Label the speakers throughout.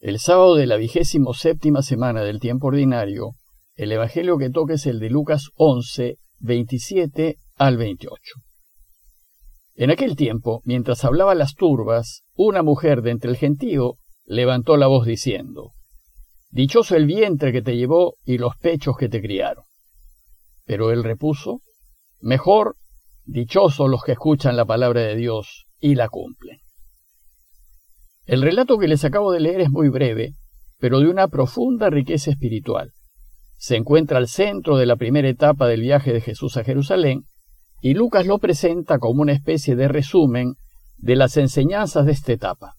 Speaker 1: El sábado de la vigésimo séptima semana del tiempo ordinario, el Evangelio que toca es el de Lucas 11, 27 al 28. En aquel tiempo, mientras hablaba las turbas, una mujer de entre el gentío levantó la voz diciendo, Dichoso el vientre que te llevó y los pechos que te criaron. Pero él repuso, Mejor, dichosos los que escuchan la palabra de Dios y la cumplen. El relato que les acabo de leer es muy breve, pero de una profunda riqueza espiritual. Se encuentra al centro de la primera etapa del viaje de Jesús a Jerusalén, y Lucas lo presenta como una especie de resumen de las enseñanzas de esta etapa.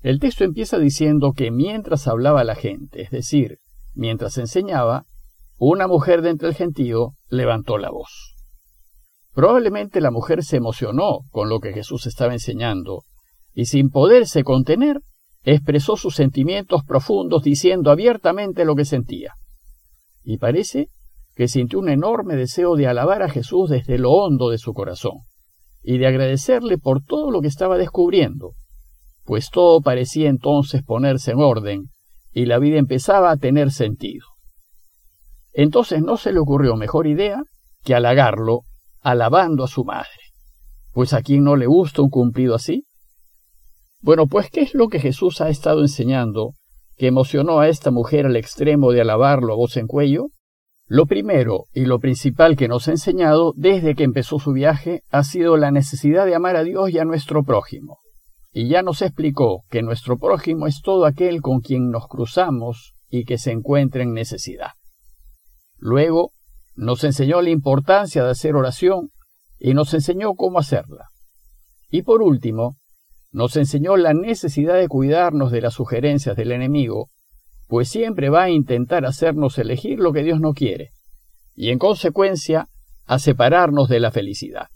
Speaker 1: El texto empieza diciendo que mientras hablaba la gente, es decir, mientras enseñaba, una mujer de entre el gentío levantó la voz. Probablemente la mujer se emocionó con lo que Jesús estaba enseñando y sin poderse contener, expresó sus sentimientos profundos diciendo abiertamente lo que sentía. Y parece que sintió un enorme deseo de alabar a Jesús desde lo hondo de su corazón, y de agradecerle por todo lo que estaba descubriendo, pues todo parecía entonces ponerse en orden, y la vida empezaba a tener sentido. Entonces no se le ocurrió mejor idea que halagarlo alabando a su madre. Pues a quien no le gusta un cumplido así, bueno, pues ¿qué es lo que Jesús ha estado enseñando que emocionó a esta mujer al extremo de alabarlo a voz en cuello? Lo primero y lo principal que nos ha enseñado desde que empezó su viaje ha sido la necesidad de amar a Dios y a nuestro prójimo. Y ya nos explicó que nuestro prójimo es todo aquel con quien nos cruzamos y que se encuentra en necesidad. Luego nos enseñó la importancia de hacer oración y nos enseñó cómo hacerla. Y por último, nos enseñó la necesidad de cuidarnos de las sugerencias del enemigo, pues siempre va a intentar hacernos elegir lo que Dios no quiere, y en consecuencia a separarnos de la felicidad.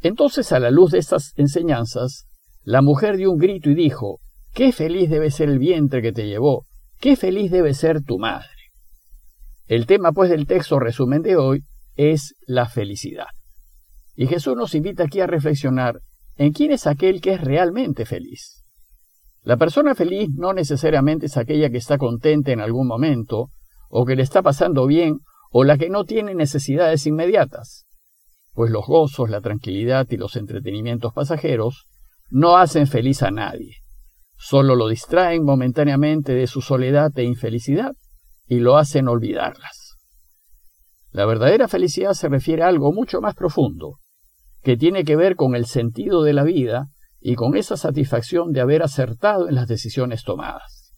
Speaker 1: Entonces, a la luz de estas enseñanzas, la mujer dio un grito y dijo, Qué feliz debe ser el vientre que te llevó, qué feliz debe ser tu madre. El tema, pues, del texto resumen de hoy es la felicidad. Y Jesús nos invita aquí a reflexionar en quién es aquel que es realmente feliz. La persona feliz no necesariamente es aquella que está contenta en algún momento, o que le está pasando bien, o la que no tiene necesidades inmediatas, pues los gozos, la tranquilidad y los entretenimientos pasajeros no hacen feliz a nadie, solo lo distraen momentáneamente de su soledad e infelicidad y lo hacen olvidarlas. La verdadera felicidad se refiere a algo mucho más profundo, que tiene que ver con el sentido de la vida y con esa satisfacción de haber acertado en las decisiones tomadas.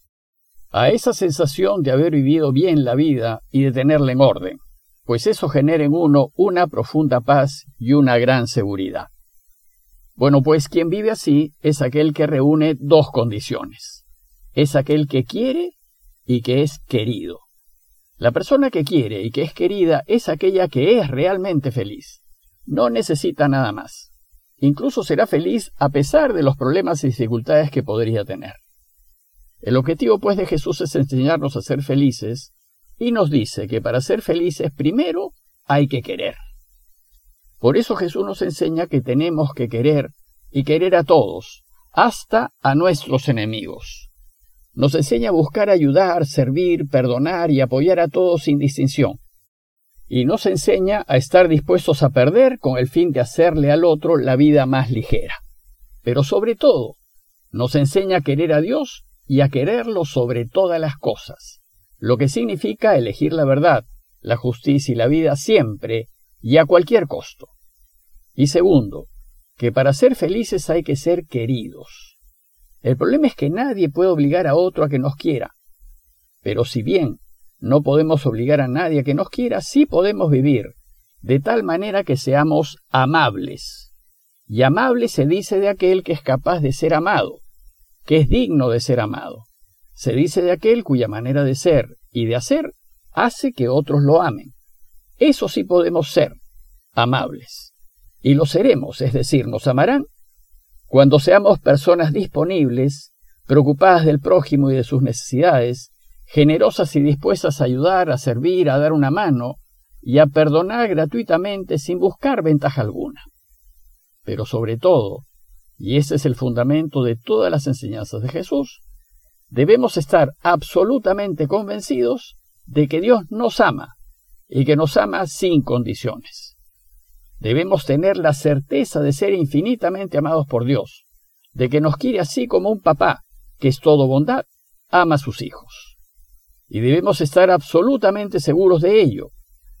Speaker 1: A esa sensación de haber vivido bien la vida y de tenerla en orden, pues eso genera en uno una profunda paz y una gran seguridad. Bueno, pues quien vive así es aquel que reúne dos condiciones. Es aquel que quiere y que es querido. La persona que quiere y que es querida es aquella que es realmente feliz no necesita nada más. Incluso será feliz a pesar de los problemas y dificultades que podría tener. El objetivo pues de Jesús es enseñarnos a ser felices y nos dice que para ser felices primero hay que querer. Por eso Jesús nos enseña que tenemos que querer y querer a todos, hasta a nuestros enemigos. Nos enseña a buscar ayudar, servir, perdonar y apoyar a todos sin distinción y nos enseña a estar dispuestos a perder con el fin de hacerle al otro la vida más ligera. Pero sobre todo, nos enseña a querer a Dios y a quererlo sobre todas las cosas, lo que significa elegir la verdad, la justicia y la vida siempre y a cualquier costo. Y segundo, que para ser felices hay que ser queridos. El problema es que nadie puede obligar a otro a que nos quiera. Pero si bien no podemos obligar a nadie que nos quiera, sí podemos vivir de tal manera que seamos amables. Y amable se dice de aquel que es capaz de ser amado, que es digno de ser amado. Se dice de aquel cuya manera de ser y de hacer hace que otros lo amen. Eso sí podemos ser, amables. Y lo seremos, es decir, nos amarán cuando seamos personas disponibles, preocupadas del prójimo y de sus necesidades, generosas y dispuestas a ayudar, a servir, a dar una mano y a perdonar gratuitamente sin buscar ventaja alguna. Pero sobre todo, y ese es el fundamento de todas las enseñanzas de Jesús, debemos estar absolutamente convencidos de que Dios nos ama y que nos ama sin condiciones. Debemos tener la certeza de ser infinitamente amados por Dios, de que nos quiere así como un papá, que es todo bondad, ama a sus hijos. Y debemos estar absolutamente seguros de ello,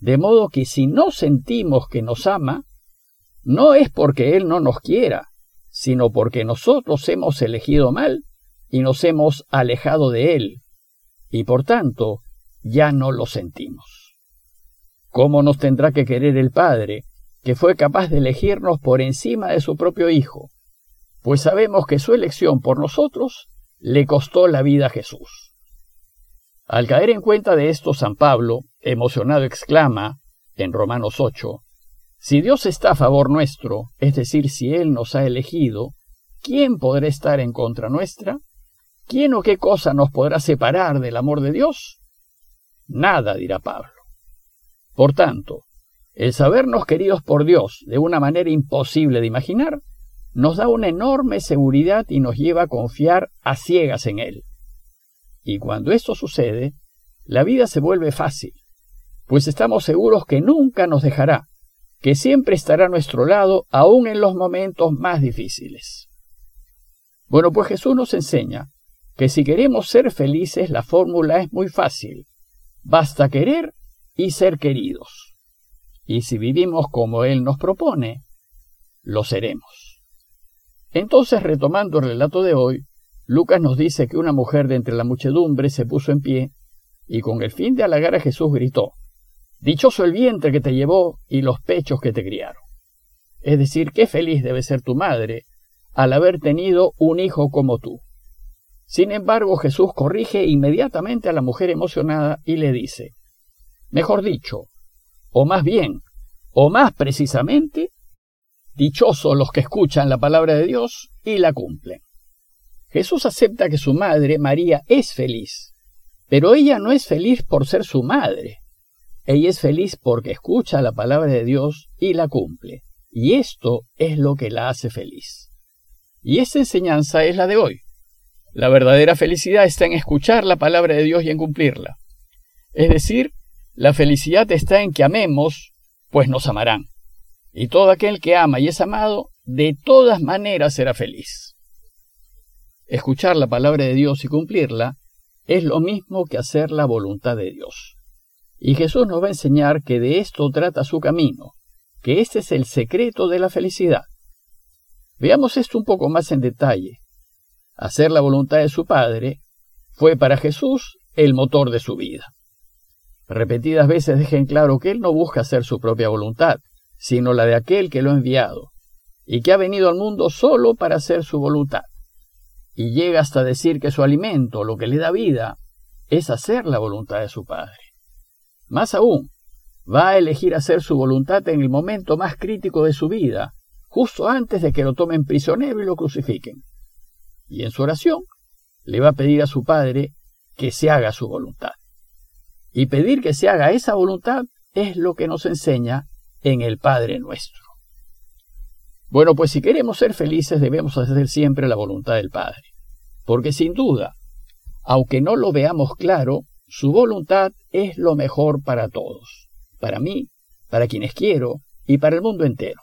Speaker 1: de modo que si no sentimos que nos ama, no es porque Él no nos quiera, sino porque nosotros hemos elegido mal y nos hemos alejado de Él, y por tanto ya no lo sentimos. ¿Cómo nos tendrá que querer el Padre, que fue capaz de elegirnos por encima de su propio Hijo? Pues sabemos que su elección por nosotros le costó la vida a Jesús. Al caer en cuenta de esto, San Pablo, emocionado, exclama, en Romanos 8, Si Dios está a favor nuestro, es decir, si Él nos ha elegido, ¿quién podrá estar en contra nuestra? ¿Quién o qué cosa nos podrá separar del amor de Dios? Nada, dirá Pablo. Por tanto, el sabernos queridos por Dios de una manera imposible de imaginar, nos da una enorme seguridad y nos lleva a confiar a ciegas en Él. Y cuando esto sucede, la vida se vuelve fácil, pues estamos seguros que nunca nos dejará, que siempre estará a nuestro lado aun en los momentos más difíciles. Bueno, pues Jesús nos enseña que si queremos ser felices la fórmula es muy fácil. Basta querer y ser queridos. Y si vivimos como Él nos propone, lo seremos. Entonces, retomando el relato de hoy, Lucas nos dice que una mujer de entre la muchedumbre se puso en pie y con el fin de halagar a Jesús gritó, Dichoso el vientre que te llevó y los pechos que te criaron. Es decir, qué feliz debe ser tu madre al haber tenido un hijo como tú. Sin embargo, Jesús corrige inmediatamente a la mujer emocionada y le dice, mejor dicho, o más bien, o más precisamente, dichosos los que escuchan la palabra de Dios y la cumplen. Jesús acepta que su madre, María, es feliz, pero ella no es feliz por ser su madre. Ella es feliz porque escucha la palabra de Dios y la cumple. Y esto es lo que la hace feliz. Y esta enseñanza es la de hoy. La verdadera felicidad está en escuchar la palabra de Dios y en cumplirla. Es decir, la felicidad está en que amemos, pues nos amarán. Y todo aquel que ama y es amado, de todas maneras será feliz. Escuchar la palabra de Dios y cumplirla es lo mismo que hacer la voluntad de Dios. Y Jesús nos va a enseñar que de esto trata su camino, que este es el secreto de la felicidad. Veamos esto un poco más en detalle hacer la voluntad de su Padre, fue para Jesús el motor de su vida. Repetidas veces dejen claro que Él no busca hacer su propia voluntad, sino la de aquel que lo ha enviado, y que ha venido al mundo solo para hacer su voluntad. Y llega hasta decir que su alimento, lo que le da vida, es hacer la voluntad de su Padre. Más aún, va a elegir hacer su voluntad en el momento más crítico de su vida, justo antes de que lo tomen prisionero y lo crucifiquen y en su oración le va a pedir a su Padre que se haga su voluntad. Y pedir que se haga esa voluntad es lo que nos enseña en el Padre nuestro. Bueno, pues si queremos ser felices debemos hacer siempre la voluntad del Padre, porque sin duda, aunque no lo veamos claro, su voluntad es lo mejor para todos, para mí, para quienes quiero y para el mundo entero.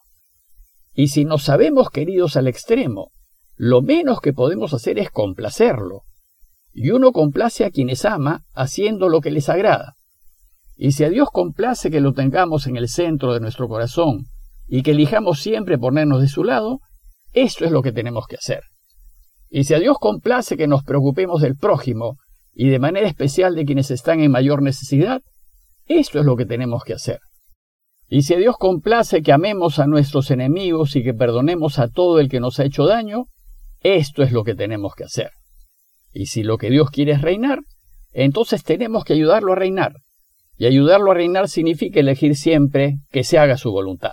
Speaker 1: Y si nos sabemos queridos al extremo, lo menos que podemos hacer es complacerlo. Y uno complace a quienes ama haciendo lo que les agrada. Y si a Dios complace que lo tengamos en el centro de nuestro corazón y que elijamos siempre ponernos de su lado, esto es lo que tenemos que hacer. Y si a Dios complace que nos preocupemos del prójimo y de manera especial de quienes están en mayor necesidad, esto es lo que tenemos que hacer. Y si a Dios complace que amemos a nuestros enemigos y que perdonemos a todo el que nos ha hecho daño, esto es lo que tenemos que hacer. Y si lo que Dios quiere es reinar, entonces tenemos que ayudarlo a reinar. Y ayudarlo a reinar significa elegir siempre que se haga su voluntad.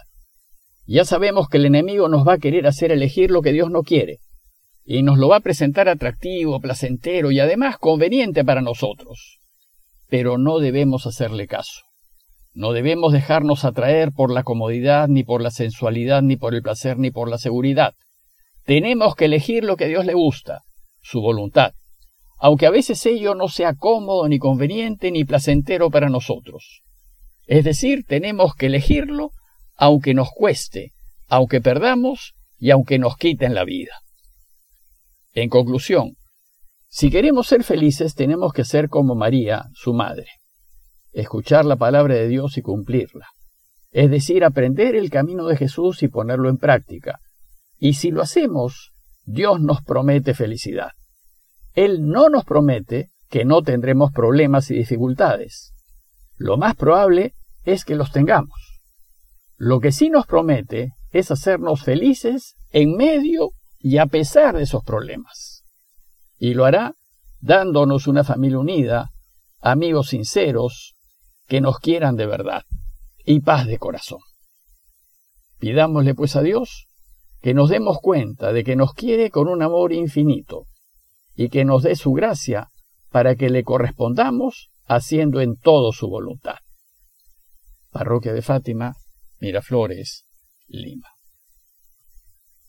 Speaker 1: Ya sabemos que el enemigo nos va a querer hacer elegir lo que Dios no quiere, y nos lo va a presentar atractivo, placentero y además conveniente para nosotros. Pero no debemos hacerle caso. No debemos dejarnos atraer por la comodidad, ni por la sensualidad, ni por el placer, ni por la seguridad. Tenemos que elegir lo que Dios le gusta, su voluntad, aunque a veces ello no sea cómodo, ni conveniente, ni placentero para nosotros. Es decir, tenemos que elegirlo aunque nos cueste, aunque perdamos y aunque nos quiten la vida. En conclusión, si queremos ser felices tenemos que ser como María, su madre, escuchar la palabra de Dios y cumplirla, es decir, aprender el camino de Jesús y ponerlo en práctica. Y si lo hacemos, Dios nos promete felicidad. Él no nos promete que no tendremos problemas y dificultades. Lo más probable es que los tengamos. Lo que sí nos promete es hacernos felices en medio y a pesar de esos problemas. Y lo hará dándonos una familia unida, amigos sinceros, que nos quieran de verdad, y paz de corazón. Pidámosle pues a Dios que nos demos cuenta de que nos quiere con un amor infinito, y que nos dé su gracia para que le correspondamos haciendo en todo su voluntad. Parroquia de Fátima, Miraflores, Lima.